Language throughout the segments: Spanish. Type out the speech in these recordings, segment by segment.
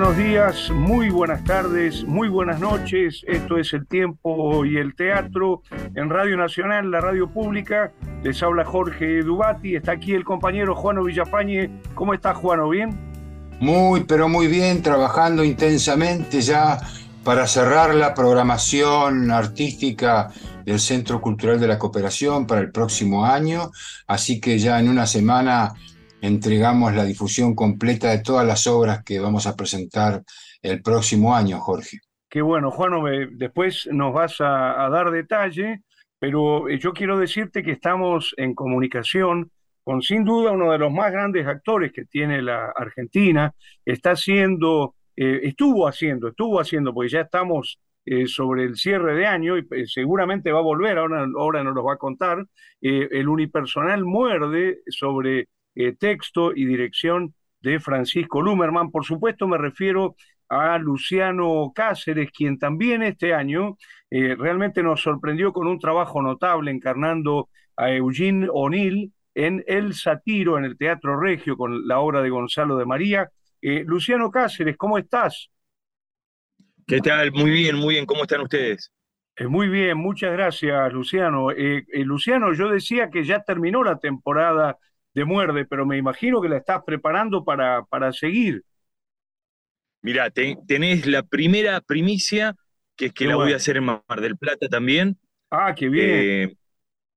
buenos días, muy buenas tardes, muy buenas noches. Esto es El Tiempo y el Teatro en Radio Nacional, la radio pública. Les habla Jorge Dubati, está aquí el compañero Juano Villapañe. ¿Cómo está Juano? ¿Bien? Muy, pero muy bien, trabajando intensamente ya para cerrar la programación artística del Centro Cultural de la Cooperación para el próximo año. Así que ya en una semana entregamos la difusión completa de todas las obras que vamos a presentar el próximo año, Jorge. Qué bueno, Juan, después nos vas a, dar detalle, pero eh, yo quiero decirte que estamos en comunicación con sin duda uno de los más grandes actores que tiene la Argentina, está haciendo, eh, estuvo haciendo, estuvo haciendo, porque ya estamos eh, sobre el cierre de año y seguramente va a volver, ahora, ahora nos lo va a contar, el unipersonal muerde sobre eh, texto y dirección de Francisco Lumerman. Por supuesto, me refiero a Luciano Cáceres, quien también este año eh, realmente nos sorprendió con un trabajo notable encarnando a Eugene O'Neill en El Satiro, en el Teatro Regio, con la obra de Gonzalo de María. Eh, Luciano Cáceres, ¿cómo estás? ¿Qué tal? Muy bien, muy bien. ¿Cómo están ustedes? muy bien, muchas gracias, Luciano. Luciano, yo decía que ya terminó la temporada de muerde, pero me imagino que la estás preparando para, para seguir. Mirá, tenés la primera primicia, que es que la voy a hacer en Mar del Plata también. Ah, qué bien. Eh,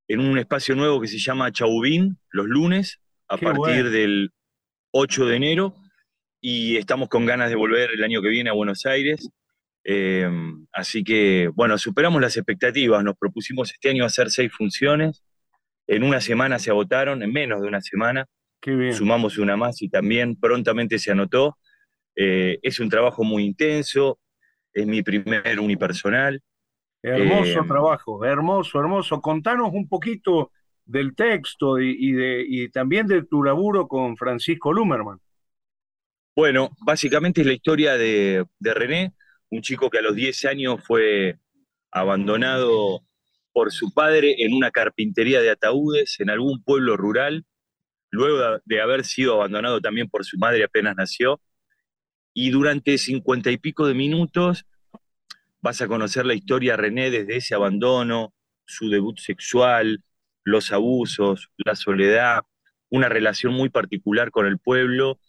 en un espacio nuevo que se llama Chaubín, los lunes, a partir del 8 de enero. Y estamos con ganas de volver el año que viene a Buenos Aires. Eh, así que, bueno, superamos las expectativas. Nos propusimos este año hacer seis funciones. En una semana se agotaron, en menos de una semana. Sumamos una más y también prontamente se anotó. Eh, es un trabajo muy intenso, es mi primer unipersonal. Hermoso eh, trabajo, hermoso, hermoso. Contanos un poquito del texto y, de, y también de tu laburo con Francisco Lumerman. Bueno, básicamente es la historia de, de René, un chico que a los 10 años fue abandonado por su padre en una carpintería de ataúdes en algún pueblo rural, luego de haber sido abandonado también por su madre apenas nació. Y durante cincuenta y pico de minutos vas a conocer la historia de René desde ese abandono, su debut sexual, los abusos, la soledad, una relación muy particular con el pueblo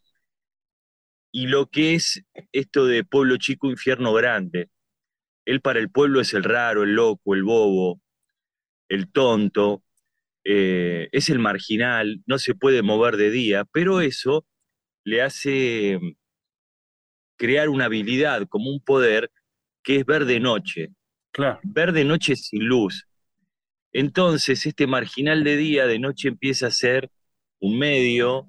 y lo que es esto de pueblo chico, infierno grande. Él para el pueblo es el raro, el loco, el bobo, el tonto, eh, es el marginal, no se puede mover de día, pero eso le hace mm, crear una habilidad como un poder que es ver de noche. Claro. Ver de noche sin luz. Entonces, este marginal de día, de noche empieza a ser un medio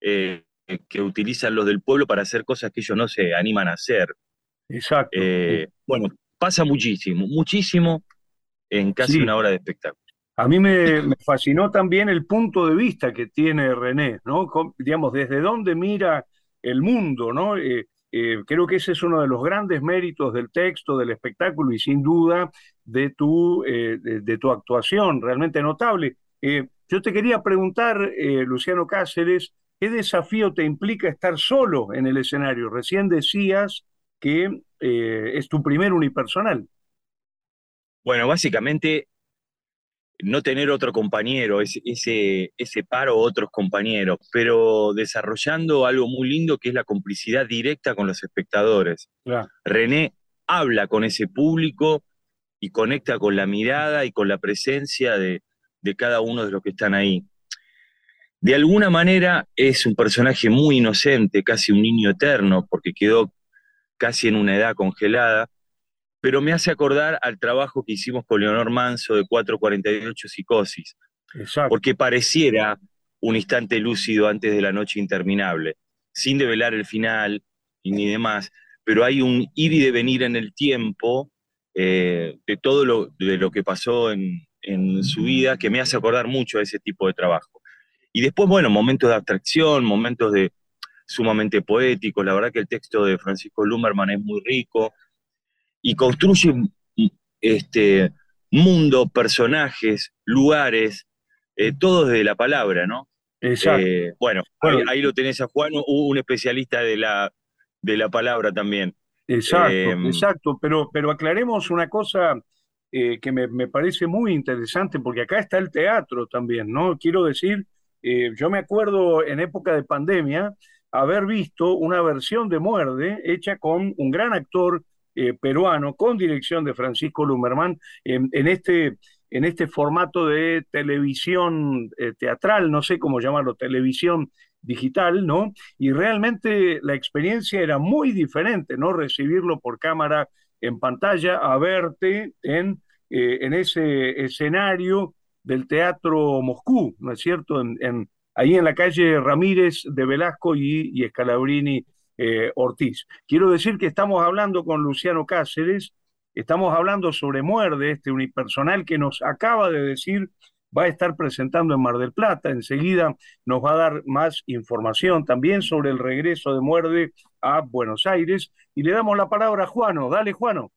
eh, que utilizan los del pueblo para hacer cosas que ellos no se animan a hacer. Exacto. Eh, bueno, pasa muchísimo, muchísimo en casi una hora de espectáculo. A mí me, fascinó también el punto de vista que tiene René, ¿no? digamos, desde dónde mira el mundo, ¿no? Eh, eh, creo que ese es uno de los grandes méritos del texto, del espectáculo y sin duda de tu, eh, de, tu actuación, realmente notable. yo te quería preguntar, Luciano Cáceres, ¿qué desafío te implica estar solo en el escenario? Recién decías que es tu primer unipersonal. Bueno, básicamente no tener otro compañero, ese, ese, ese paro otros compañeros, pero desarrollando algo muy lindo que es la complicidad directa con los espectadores. René habla con ese público y conecta con la mirada y con la presencia de, de cada uno de los que están ahí. De alguna manera es un personaje muy inocente, casi un niño eterno, porque quedó casi en una edad congelada, pero me hace acordar al trabajo que hicimos con Leonor Manso de 448 Psicosis, porque pareciera un instante lúcido antes de la noche interminable, sin develar el final ni demás, pero hay un ir y devenir en el tiempo eh, de todo lo, de lo que pasó en, en su vida que me hace acordar mucho a ese tipo de trabajo. Y después, bueno, momentos de abstracción, momentos de sumamente poéticos, la verdad que el texto de Francisco Lumerman es muy rico, y construye este, mundo, personajes, lugares, eh, todos de la palabra, ¿no? Exacto. Eh, bueno, ahí, lo tenés a Juan, un especialista de la, de la palabra también. Exacto, em, exacto, pero, pero aclaremos una cosa eh, que me, parece muy interesante, porque acá está el teatro también, ¿no? Quiero decir, eh, yo me acuerdo en época de pandemia haber visto una versión de Muerde hecha con un gran actor eh, peruano, con dirección de Francisco Lumerman, en, este, en este formato de televisión teatral, no sé cómo llamarlo, televisión digital, ¿no? Y realmente la experiencia era muy diferente, ¿no? Recibirlo por cámara en pantalla a verte en, eh, en ese escenario del Teatro Moscú, ¿no es cierto? En, ahí en la calle Ramírez de Velasco y, y Escalabrini eh, Ortiz. Quiero decir que estamos hablando con Luciano Cáceres, estamos hablando sobre Muerde, este unipersonal que nos acaba de decir va a estar presentando en Mar del Plata. Enseguida nos va a dar más información también sobre el regreso de Muerde a Buenos Aires. Y le damos la palabra a Juano. Dale, Juano.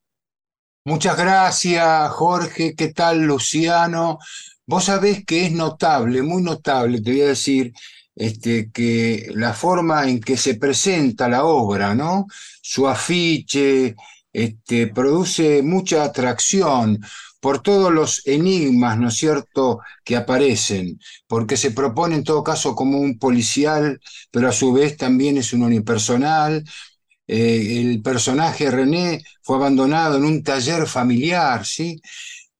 Muchas gracias, Jorge. ¿Qué tal, Luciano? Vos sabés que es notable, muy notable, te voy a decir, este, que la forma en que se presenta la obra, ¿no? Su afiche, este, produce mucha atracción por todos los enigmas, ¿no es cierto?, que aparecen, porque se propone en todo caso como un policial, pero a su vez también es un unipersonal. Eh, el personaje René fue abandonado en un taller familiar, ¿sí?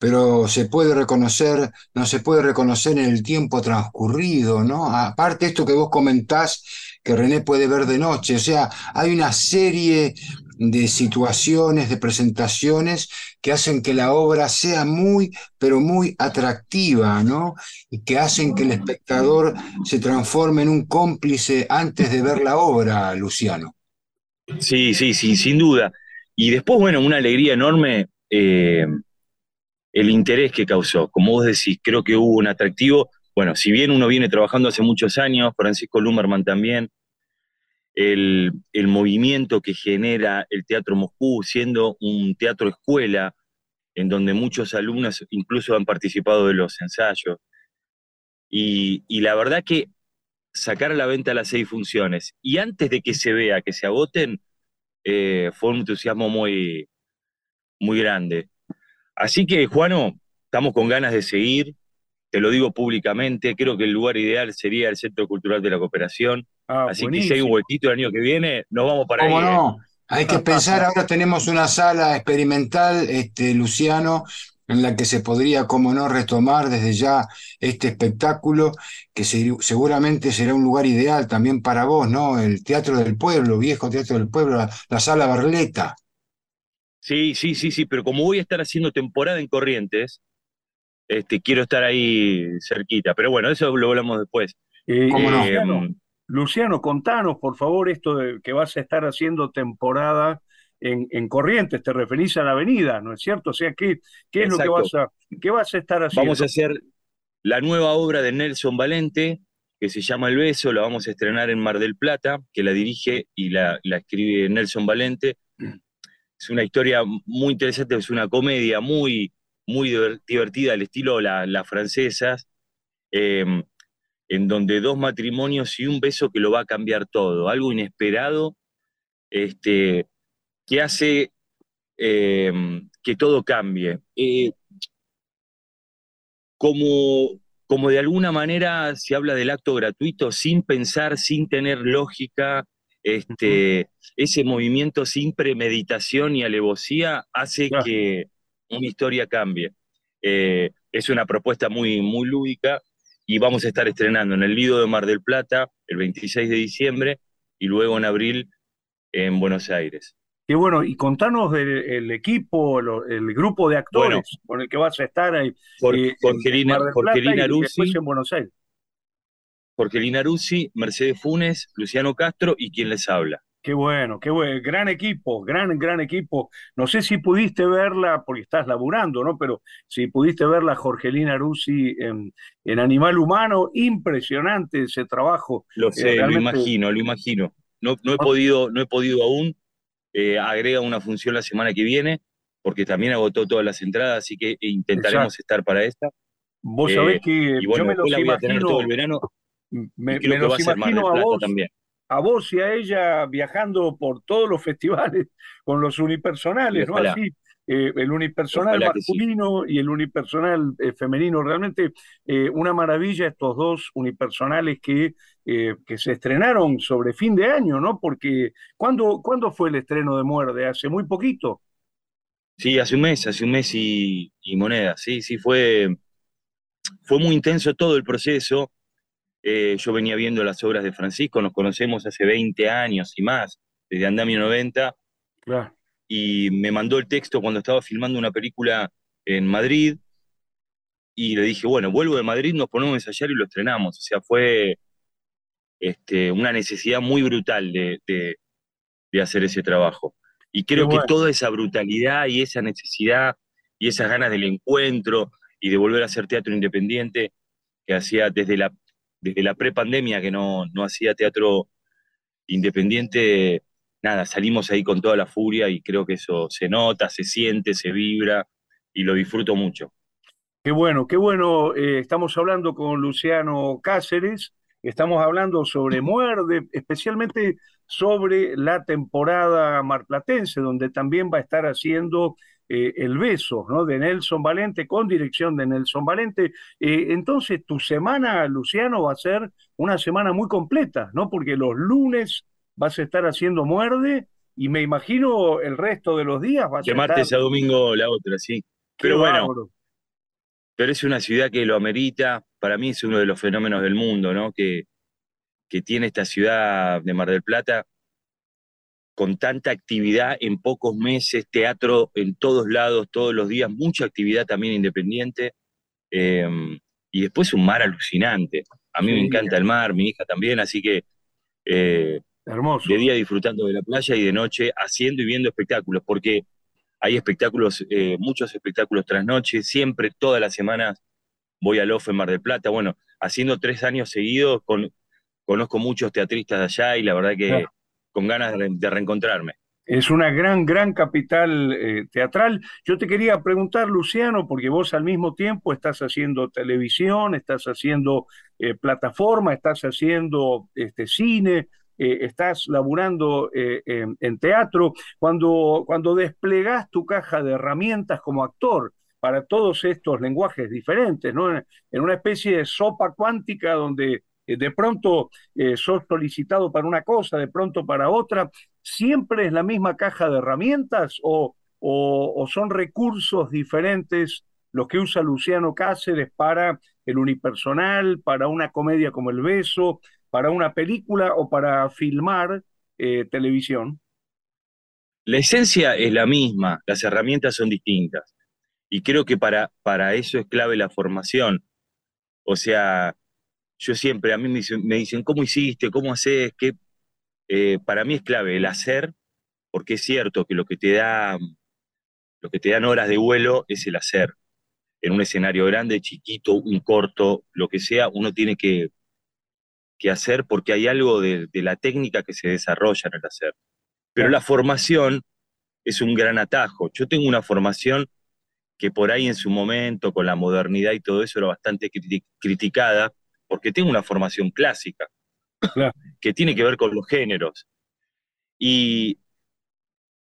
Pero se puede reconocer, no se puede reconocer en el tiempo transcurrido, ¿no? Aparte esto que vos comentás, que René puede ver de noche, o sea, hay una serie de situaciones, de presentaciones que hacen que la obra sea muy, pero muy atractiva, ¿no? Y que hacen que el espectador se transforme en un cómplice antes de ver la obra, Luciano. Sí, sí, sí, sin duda. Y después, bueno, una alegría enorme eh, el interés que causó. Como vos decís, creo que hubo un atractivo. Bueno, si bien uno viene trabajando hace muchos años, Francisco Lumerman también, el, movimiento que genera el Teatro Moscú, siendo un teatro escuela, en donde muchos alumnos incluso han participado de los ensayos. Y, la verdad que sacar a la venta las seis funciones y antes de que se vea, que se agoten, eh, fue un entusiasmo muy, muy grande. Así que, Juano, estamos con ganas de seguir, te lo digo públicamente, creo que el lugar ideal sería el Centro Cultural de la Cooperación. Ah, Así que si hay un huequito el año que viene, nos vamos para ¿Cómo ahí. no? ¿eh? Hay que pensar, ahora tenemos una sala experimental, este, Luciano, en la que se podría, como no, retomar desde ya este espectáculo, que seguramente será un lugar ideal también para vos, ¿no? El Teatro del Pueblo, viejo Teatro del Pueblo, la, la sala Barleta. Sí, sí, sí, sí, pero como voy a estar haciendo temporada en Corrientes, este, quiero estar ahí cerquita. Pero bueno, eso lo hablamos después. Eh, Luciano, contanos, por favor, esto de que vas a estar haciendo temporada en, Corrientes, te referís a la avenida, ¿no es cierto? O sea, ¿qué, qué es lo que vas, a, qué vas a estar haciendo? Vamos a hacer la nueva obra de Nelson Valente, que se llama El Beso, la vamos a estrenar en Mar del Plata, que la dirige y la, la escribe Nelson Valente. Es una historia muy interesante, es una comedia muy, muy divertida, al estilo las francesas, em, en donde dos matrimonios y un beso que lo va a cambiar todo, algo inesperado, este, que hace em, que todo cambie. Eh, como, como de alguna manera se habla del acto gratuito sin pensar, sin tener lógica, este, ese movimiento sin premeditación y alevosía hace que una historia cambie. Eh, es una propuesta muy, muy lúdica y vamos a estar estrenando en el Lido de Mar del Plata el 26 de diciembre y luego en abril en Buenos Aires. Qué bueno, y contanos del equipo, el grupo de actores con el que vas a estar ahí. Eh, Jorgelina, Jorgelina en Buenos Aires. Jorgelina Ruzzi, Mercedes Funes, Luciano Castro y quien les habla. Qué bueno, qué bueno, gran equipo, gran, gran equipo. No sé si pudiste verla, porque estás laburando, ¿no? Pero si pudiste verla, Jorgelina Ruzzi en, en Animal Humano, impresionante ese trabajo. Lo eh, sé, lo imagino, lo imagino. No, no, he, ah. podido, no he podido aún. Eh, agrega una función la semana que viene, porque también agotó todas las entradas, así que intentaremos estar para esta. Vos sabés eh, que yo me los imagino, todo el verano. Me, los imagino a vos. También a vos y a ella viajando por todos los festivales con los unipersonales, ¿no? Así, eh, el unipersonal masculino y el unipersonal eh, femenino. Realmente eh, una maravilla estos dos unipersonales que, que se estrenaron sobre fin de año, ¿no? Porque ¿cuándo, ¿cuándo fue el estreno de Muerde? Hace muy poquito. Sí, hace un mes, hace un mes y, y moneda, sí, sí, fue, fue muy intenso todo el proceso. Yo venía viendo las obras de Francisco, nos conocemos hace 20 años y más, desde Andamio 90. Claro y me mandó el texto cuando estaba filmando una película en Madrid y le dije, bueno, vuelvo de Madrid, nos ponemos a ensayar y lo estrenamos. O sea, fue este, una necesidad muy brutal de, hacer ese trabajo. Y creo que toda esa brutalidad y esa necesidad y esas ganas del encuentro y de volver a hacer teatro independiente, que hacía desde la, desde la prepandemia que no, no hacía teatro independiente, nada, salimos ahí con toda la furia y creo que eso se nota, se siente, se vibra y lo disfruto mucho. Qué bueno, qué bueno. Eh, estamos hablando con Luciano Cáceres, estamos hablando sobre Muerde, especialmente sobre la temporada marplatense, donde también va a estar haciendo eh, El Beso, ¿no? De Nelson Valente, con dirección de Nelson Valente. Eh, entonces, tu semana, Luciano, va a ser una semana muy completa, ¿no? Porque los lunes vas a estar haciendo muerde y me imagino el resto de los días vas de martes a domingo la otra, sí. Pero bueno, pero es una ciudad que lo amerita. Para mí es uno de los fenómenos del mundo, ¿no? Que, que tiene esta ciudad de Mar del Plata con tanta actividad en pocos meses, teatro en todos lados, todos los días, mucha actividad también independiente. Em, y después un mar alucinante. A mí me encanta el mar, mi hija también, así que eh, Hermoso. De día disfrutando de la playa y de noche haciendo y viendo espectáculos, porque hay espectáculos, eh, muchos espectáculos tras noche, siempre, todas las semanas voy al OFE Mar del Plata. Bueno, haciendo tres años seguidos, con, conozco muchos teatristas de allá y la verdad que con ganas de, reencontrarme. Es una gran, gran capital eh, teatral. Yo te quería preguntar, Luciano, porque vos al mismo tiempo estás haciendo televisión, estás haciendo eh, plataforma, estás haciendo este, cine, eh, estás laburando en, teatro, cuando, cuando desplegás tu caja de herramientas como actor para todos estos lenguajes diferentes, ¿no? en, una especie de sopa cuántica donde de pronto sos solicitado para una cosa, de pronto para otra, ¿siempre es la misma caja de herramientas o, o, son recursos diferentes los que usa Luciano Cáceres para el unipersonal, para una comedia como El Beso, para una película o para filmar eh, televisión? La esencia es la misma, las herramientas son distintas. Y creo que para, para eso es clave la formación. O sea, yo siempre, a mí me dicen, ¿cómo hiciste? ¿Cómo haces? ¿Qué? Eh, para mí es clave el hacer, porque es cierto que lo que te da, lo que te dan horas de vuelo es el hacer. En un escenario grande, chiquito, un corto, lo que sea, uno tiene que que hacer porque hay algo de, la técnica que se desarrolla en el hacer. Pero la formación es un gran atajo. Yo tengo una formación que por ahí en su momento, con la modernidad y todo eso, era bastante criticada, porque tengo una formación clásica, que tiene que ver con los géneros. Y,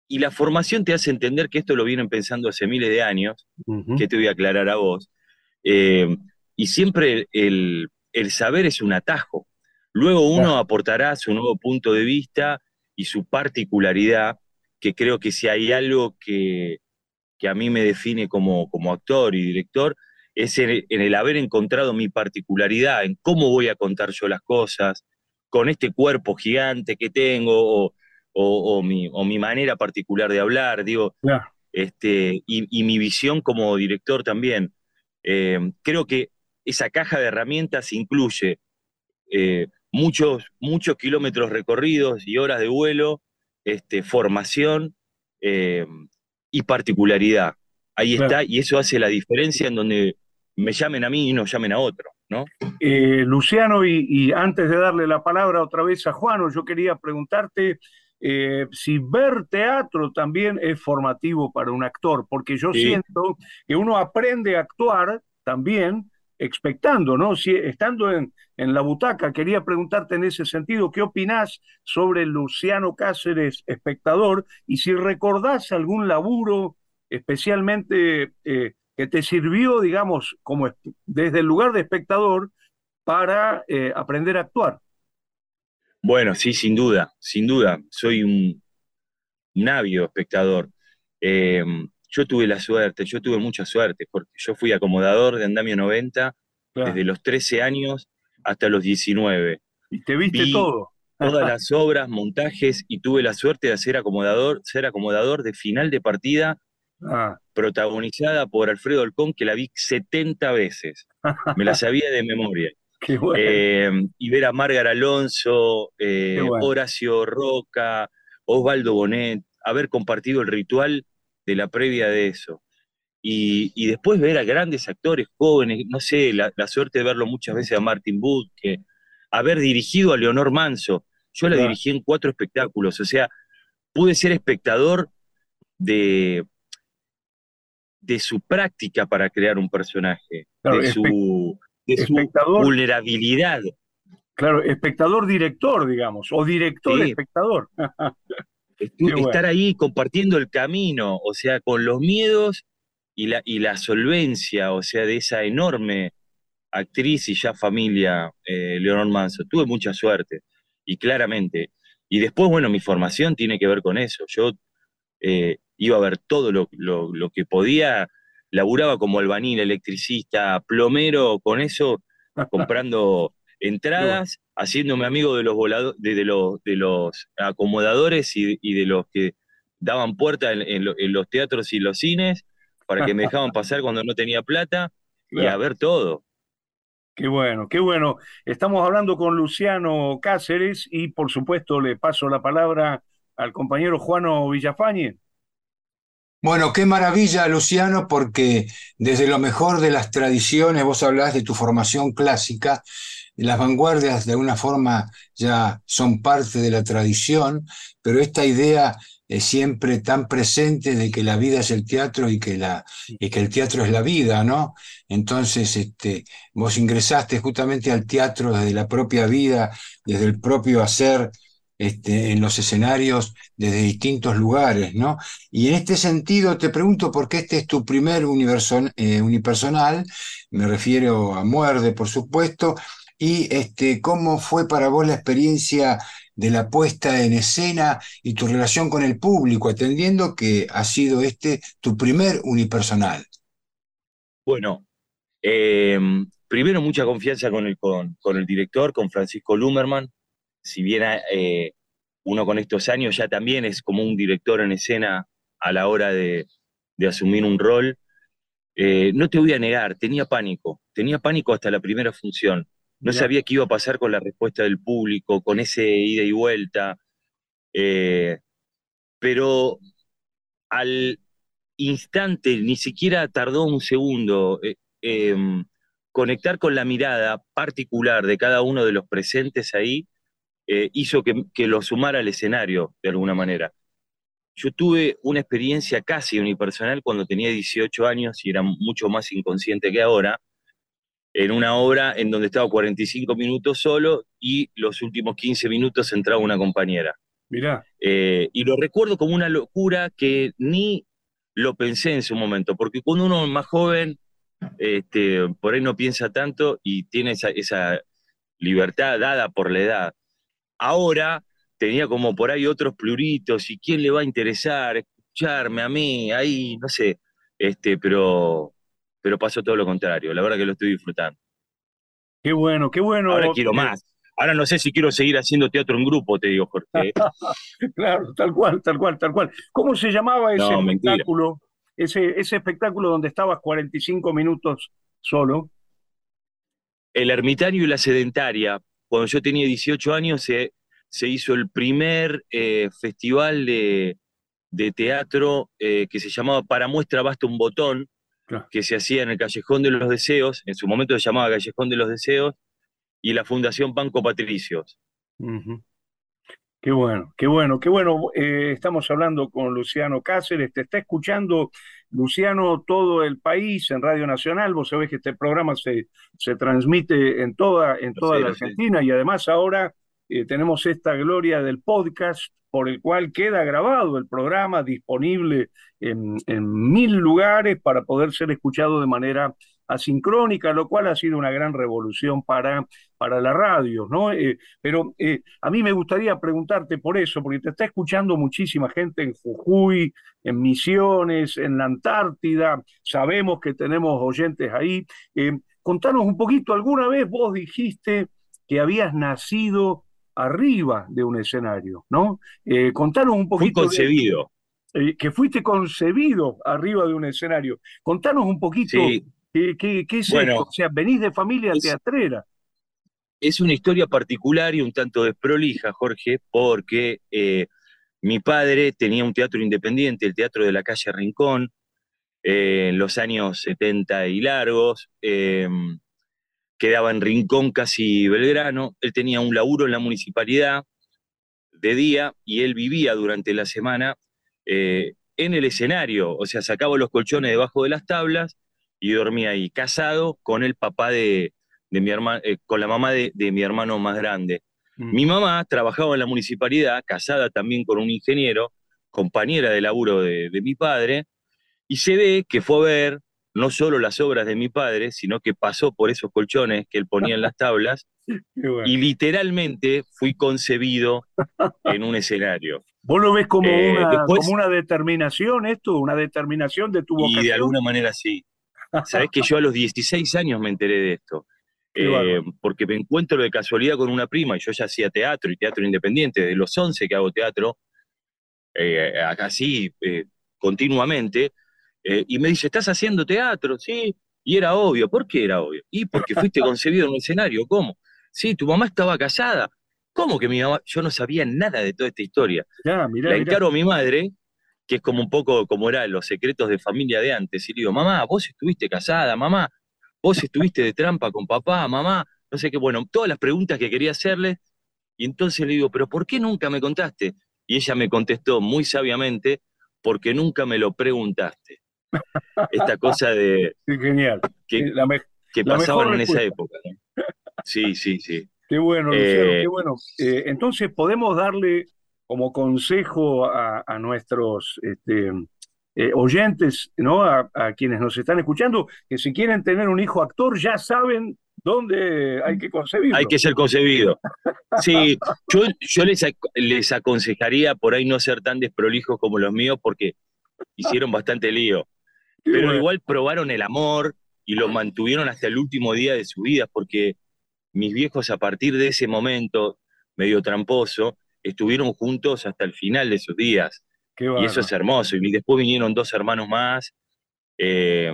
y, la formación te hace entender que esto lo vienen pensando hace miles de años, que te voy a aclarar a vos. Eh, y siempre el, el saber es un atajo. Luego uno aportará su nuevo punto de vista y su particularidad, que creo que si hay algo que, a mí me define como, como actor y director, es en, el haber encontrado mi particularidad, en cómo voy a contar yo las cosas, con este cuerpo gigante que tengo, o, mi, manera particular de hablar, digo, este, y, mi visión como director también. Eh, creo que esa caja de herramientas incluye eh, muchos, muchos kilómetros recorridos y horas de vuelo, este, formación eh, y particularidad. Ahí está, y eso hace la diferencia en donde me llamen a mí y no llamen a otro, ¿no? Eh, Luciano, y, antes de darle la palabra otra vez a Juano, yo quería preguntarte eh, si ver teatro también es formativo para un actor, porque yo siento que uno aprende a actuar también expectando, ¿no? Si, estando en, en la butaca, quería preguntarte en ese sentido, ¿qué opinás sobre Luciano Cáceres, espectador? Y si recordás algún laburo especialmente eh, que te sirvió, digamos, como desde el lugar de espectador para eh, aprender a actuar. Bueno, sí, sin duda, sin duda. Soy un, navio espectador. Eh, yo tuve la suerte, yo tuve mucha suerte, porque yo fui acomodador de Andamio 90 desde los 13 años hasta los 19. Y te viste todo. Todas las obras, montajes, y tuve la suerte de ser acomodador, ser acomodador de final de partida, ah. protagonizada por Alfredo Alcón, que la vi 70 veces. Me la sabía de memoria. Eh, y ver a Márgar Alonso, eh, Horacio Roca, Osvaldo Bonet, haber compartido el ritual de la previa de eso. Y, después ver a grandes actores jóvenes, no sé, la, suerte de verlo muchas veces a Martin que haber dirigido a Leonor Manso. Yo la dirigí en cuatro espectáculos, o sea, pude ser espectador de, de su práctica para crear un personaje, de su, vulnerabilidad. Claro, espectador-director, digamos, o director-espectador. estar ahí compartiendo el camino, o sea, con los miedos y la, y la solvencia, o sea, de esa enorme actriz y ya familia, eh, Leonor Manso. Tuve mucha suerte, y claramente. Y después, bueno, mi formación tiene que ver con eso. Yo eh, iba a ver todo lo, lo, que podía, laburaba como albañil, electricista, plomero, con eso, comprando entradas haciéndome amigo de los de, los, de los acomodadores y, de los que daban puerta en, los teatros y los cines para que me dejaban pasar cuando no tenía plata y a ver todo. Qué bueno, qué bueno. Estamos hablando con Luciano Cáceres y por supuesto le paso la palabra al compañero Juano Villafañe. Bueno, qué maravilla, Luciano, porque desde lo mejor de las tradiciones, vos hablás de tu formación clásica, las vanguardias de alguna forma ya son parte de la tradición, pero esta idea es siempre tan presente de que la vida es el teatro y que, la, y que el teatro es la vida, ¿no? Entonces, este, vos ingresaste justamente al teatro desde la propia vida, desde el propio hacer, este, en los escenarios desde distintos lugares, ¿no? Y en este sentido te pregunto por qué este es tu primer eh, unipersonal, me refiero a Muerde, por supuesto, y este, cómo fue para vos la experiencia de la puesta en escena y tu relación con el público, atendiendo que ha sido este tu primer unipersonal. Bueno, em, primero mucha confianza con el, con, el director, con Francisco Lumerman, si bien eh, uno con estos años ya también es como un director en escena a la hora de, asumir un rol, eh, no te voy a negar, tenía pánico, tenía pánico hasta la primera función. No sabía qué iba a pasar con la respuesta del público, con ese ida y vuelta. Eh, pero al instante, ni siquiera tardó un segundo, em, conectar con la mirada particular de cada uno de los presentes ahí eh, hizo que, que, lo sumara al escenario de alguna manera. Yo tuve una experiencia casi unipersonal cuando tenía 18 años y era mucho más inconsciente que ahora, en una obra en donde estaba 45 minutos solo y los últimos 15 minutos entraba una compañera. Mirá. Eh, y lo recuerdo como una locura que ni lo pensé en su momento, porque cuando uno es más joven, este, por ahí no piensa tanto y tiene esa, esa libertad dada por la edad. Ahora tenía como por ahí otros pluritos y quién le va a interesar escucharme a mí, ahí, no sé, este, pero pero pasó todo lo contrario. La verdad que lo estoy disfrutando. Qué bueno, qué bueno. Ahora quiero más. Ahora no sé si quiero seguir haciendo teatro en grupo, te digo, Jorge. claro, tal cual, tal cual, tal cual. ¿Cómo se llamaba ese espectáculo? Ese, ese espectáculo donde estabas 45 minutos solo. El ermitaño y la sedentaria. Cuando yo tenía 18 años se, se hizo el primer eh, festival de, teatro eh, que se llamaba Para muestra basta un botón, que se hacía en el Callejón de los Deseos, en su momento se llamaba Callejón de los Deseos, y la Fundación Banco Patricios. Qué bueno, qué bueno, qué bueno. Eh, estamos hablando con Luciano Cáceres, te está escuchando Luciano, todo el país en Radio Nacional, vos sabés que este programa se, se transmite en toda, en toda la Argentina. Y además ahora eh, tenemos esta gloria del podcast por el cual queda grabado el programa disponible en, en mil lugares para poder ser escuchado de manera asincrónica, lo cual ha sido una gran revolución para, para la radio, ¿no? Eh, pero eh, a mí me gustaría preguntarte por eso, porque te está escuchando muchísima gente en Jujuy, en Misiones, en la Antártida, sabemos que tenemos oyentes ahí. Eh, contanos un poquito, alguna vez vos dijiste que habías nacido arriba de un escenario, ¿no? contanos un poquito. Fui concebido. que fuiste concebido arriba de un escenario. Contanos un poquito ¿Qué, es bueno, O sea, venís de familia teatrera. Es una historia particular y un tanto desprolija, Jorge, porque eh, mi padre tenía un teatro independiente, el Teatro de la Calle Rincón, eh, en los años 70 y largos. Em, quedaba en Rincón, casi Belgrano. Él tenía un laburo en la municipalidad de día y él vivía durante la semana eh, en el escenario, o sea, sacaba los colchones debajo de las tablas y dormía ahí, casado con el papá de, mi hermano, eh, con la mamá de, mi hermano más grande. Mm. Mi mamá trabajaba en la municipalidad, casada también con un ingeniero, compañera de laburo de, mi padre, y se ve que fue a ver no solo las obras de mi padre, sino que pasó por esos colchones que él ponía en las tablas, y literalmente fui concebido en un escenario. ¿Vos lo ves como, eh, una, como una determinación esto? ¿Una determinación de tu vocación? Y de alguna manera sí. Sabés que yo a los 16 años me enteré de esto. Eh, porque me encuentro de casualidad con una prima y yo ya hacía teatro y teatro independiente, de los 11 que hago teatro, eh, así eh, continuamente, y me dice, ¿estás haciendo teatro? Sí, y era obvio. ¿Por qué era obvio? Y porque fuiste concebido en un escenario, ¿cómo? Sí, tu mamá estaba casada. ¿Cómo que mi mamá? Yo no sabía nada de toda esta historia. Ya, La encargo a mi madre, que es como un poco como eran los secretos de familia de antes. Y le digo, mamá, vos estuviste casada, mamá, vos estuviste de trampa con papá, mamá, no sé qué, bueno, todas las preguntas que quería hacerle. Y entonces le digo, pero ¿por qué nunca me contaste? Y ella me contestó muy sabiamente, porque nunca me lo preguntaste. Esta cosa de... genial. Que, que pasaban en esa época. Sí, sí, sí. Qué bueno, Luciano, qué eh, bueno. Eh, entonces podemos darle como consejo a, nuestros este, eh, oyentes, ¿no? A, quienes nos están escuchando, que si quieren tener un hijo actor, ya saben dónde hay que concebirlo. Hay que ser concebido. Sí, yo, yo les, les aconsejaría por ahí no ser tan desprolijos como los míos, porque hicieron bastante lío. Pero igual probaron el amor y lo mantuvieron hasta el último día de su vida, porque mis viejos a partir de ese momento, medio tramposo, estuvieron juntos hasta el final de sus días. y eso es hermoso. Y después vinieron dos hermanos más. Eh,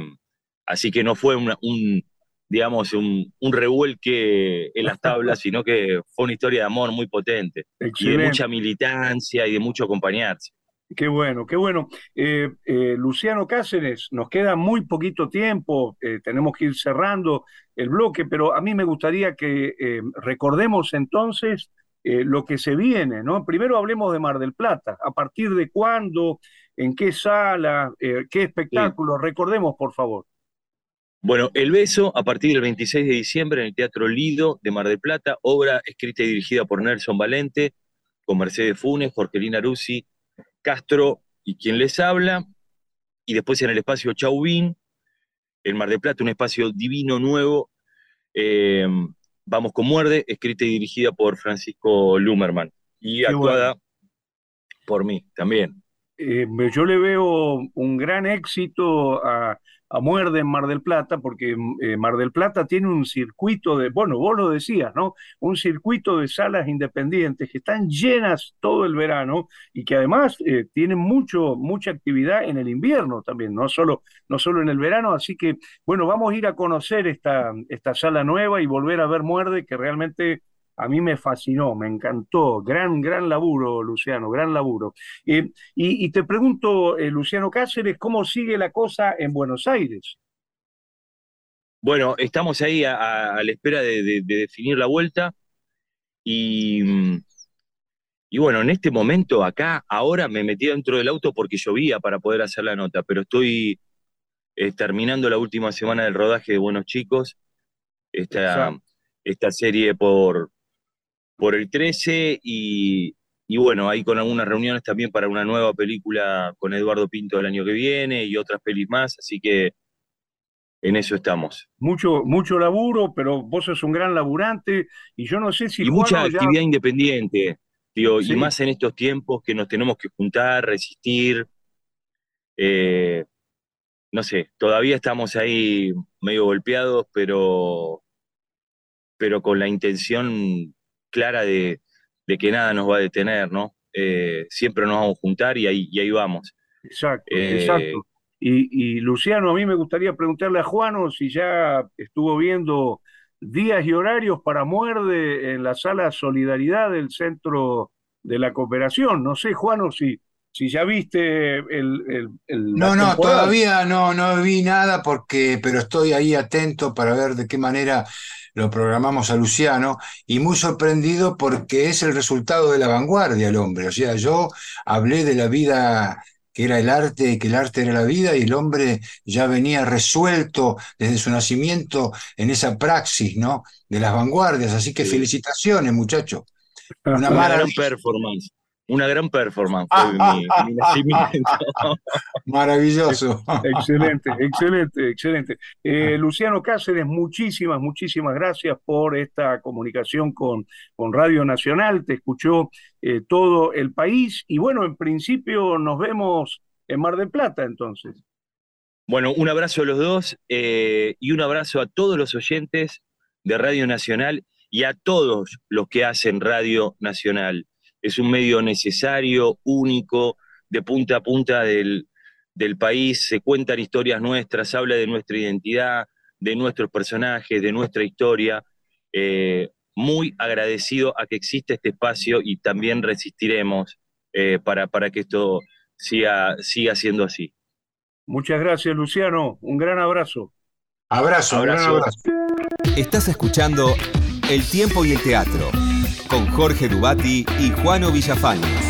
así que no fue un, digamos, un, revuelque en las tablas, sino que fue una historia de amor muy potente. Y de mucha militancia y de mucho acompañarse. Qué bueno, qué bueno. Eh, eh, Luciano Cáceres, nos queda muy poquito tiempo, tenemos que ir cerrando el bloque, pero a mí me gustaría que recordemos entonces eh, lo que se viene, ¿no? Primero hablemos de Mar del Plata, a partir de cuándo, en qué sala, eh, qué espectáculo, recordemos por favor. Bueno, El Beso, a partir del 26 de diciembre en el Teatro Lido de Mar del Plata, obra escrita y dirigida por Nelson Valente, con Mercedes Funes, Jorgelina Rusi, Castro y quien les habla, y después en el espacio Chauvin, en Mar del Plata, un espacio divino nuevo, eh, Vamos con Muerde, escrita y dirigida por Francisco Lumerman y actuada por mí también. Eh, yo le veo un gran éxito a, a Muerde en Mar del Plata, porque eh, Mar del Plata tiene un circuito de, bueno, vos lo decías, ¿no? Un circuito de salas independientes que están llenas todo el verano y que además eh, tienen mucho, mucha actividad en el invierno también, no solo, no solo en el verano. Así que, bueno, vamos a ir a conocer esta, esta sala nueva y volver a ver Muerde, que realmente a mí me fascinó, me encantó. Gran, gran laburo, Luciano, gran laburo. Eh, y, te pregunto, eh, Luciano Cáceres, ¿cómo sigue la cosa en Buenos Aires? Bueno, estamos ahí a, la espera de, definir la vuelta y, y bueno, en este momento acá, ahora me metí dentro del auto porque llovía para poder hacer la nota, pero estoy terminando la última semana del rodaje de Buenos Chicos, esta, esta serie por, por el 13 y, y bueno, ahí con algunas reuniones también para una nueva película con Eduardo Pinto el año que viene y otras pelis más, así que en eso estamos. Mucho, mucho laburo, pero vos sos un gran laburante y yo no sé si... Y mucha actividad independiente, tío, y más en estos tiempos que nos tenemos que juntar, resistir. Eh, no sé, todavía estamos ahí medio golpeados, pero, pero con la intención clara de, que nada nos va a detener, ¿no? Eh, siempre nos vamos a juntar y ahí, y ahí vamos. Exacto, eh, exacto. Y, Luciano, a mí me gustaría preguntarle a Juano si ya estuvo viendo días y horarios para Muerde en la sala Solidaridad del Centro de la Cooperación. No sé, Juano, si, si ya viste el... no, no, todavía no, no vi nada porque, pero estoy ahí atento para ver de qué manera lo programamos a Luciano y muy sorprendido porque es el resultado de la vanguardia el hombre. O sea, yo hablé de la vida que era el arte, que el arte era la vida y el hombre ya venía resuelto desde su nacimiento en esa praxis, ¿no? De las vanguardias. Así que felicitaciones, muchacho. Una, Una gran performance. Una gran performance fue mi, nacimiento. Maravilloso. excelente, excelente, excelente. Eh, Luciano Cáceres, muchísimas, muchísimas gracias por esta comunicación con, con Radio Nacional. Te escuchó eh, todo el país y bueno, en principio nos vemos en Mar del Plata entonces. Bueno, un abrazo a los dos eh, y un abrazo a todos los oyentes de Radio Nacional y a todos los que hacen Radio Nacional es un medio necesario, único, de punta a punta del, país, se cuentan historias nuestras, habla de nuestra identidad, de nuestros personajes, de nuestra historia. Eh, muy agradecido a que exista este espacio y también resistiremos eh, para, para, que esto siga, siga siendo así. Muchas gracias, Luciano. Un gran abrazo. Abrazo, abrazo. abrazo. Estás escuchando El tiempo y el teatro con Jorge Dubati y Juano Villafañez.